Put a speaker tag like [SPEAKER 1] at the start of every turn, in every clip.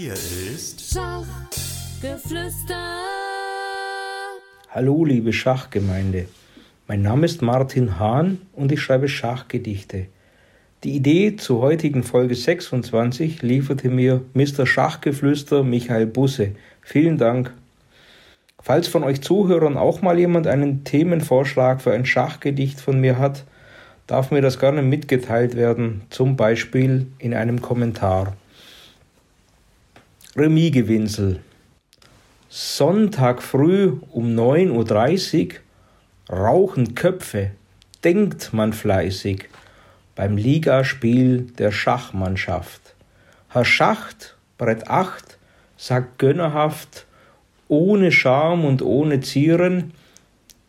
[SPEAKER 1] Hier ist Schachgeflüster.
[SPEAKER 2] Hallo, liebe Schachgemeinde. Mein Name ist Martin Hahn und ich schreibe Schachgedichte. Die Idee zur heutigen Folge 26 lieferte mir Mr. Schachgeflüster Michael Busse. Vielen Dank. Falls von euch Zuhörern auch mal jemand einen Themenvorschlag für ein Schachgedicht von mir hat, darf mir das gerne mitgeteilt werden, zum Beispiel in einem Kommentar. Remisgewinsel. Sonntag früh um 9.30 Uhr rauchen Köpfe, denkt man fleißig beim Ligaspiel der Schachmannschaft. Herr Schacht, Brett 8, sagt gönnerhaft, ohne Scham und ohne Zieren,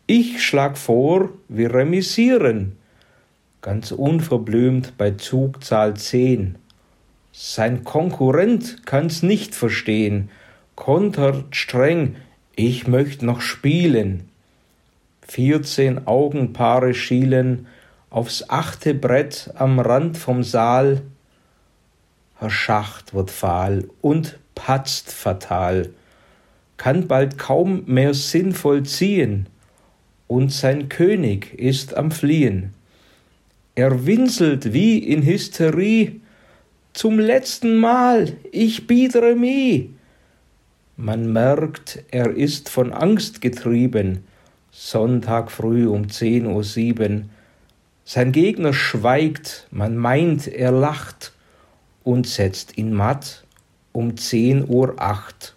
[SPEAKER 2] ich schlag vor, wir remisieren. Ganz unverblümt bei Zugzahl 10. Sein Konkurrent kann's nicht verstehen, kontert streng, ich möcht noch spielen. Vierzehn Augenpaare schielen aufs achte Brett am Rand vom Saal. Herr Schacht wird fahl und patzt fatal, kann bald kaum mehr sinnvoll ziehen, und sein König ist am Fliehen. Er winselt wie in Hysterie, zum letzten Mal, ich biet Remis. Man merkt, er ist von Angst getrieben, Sonntag früh um zehn Uhr sieben, sein Gegner schweigt, man meint, er lacht und setzt ihn matt um zehn Uhr acht.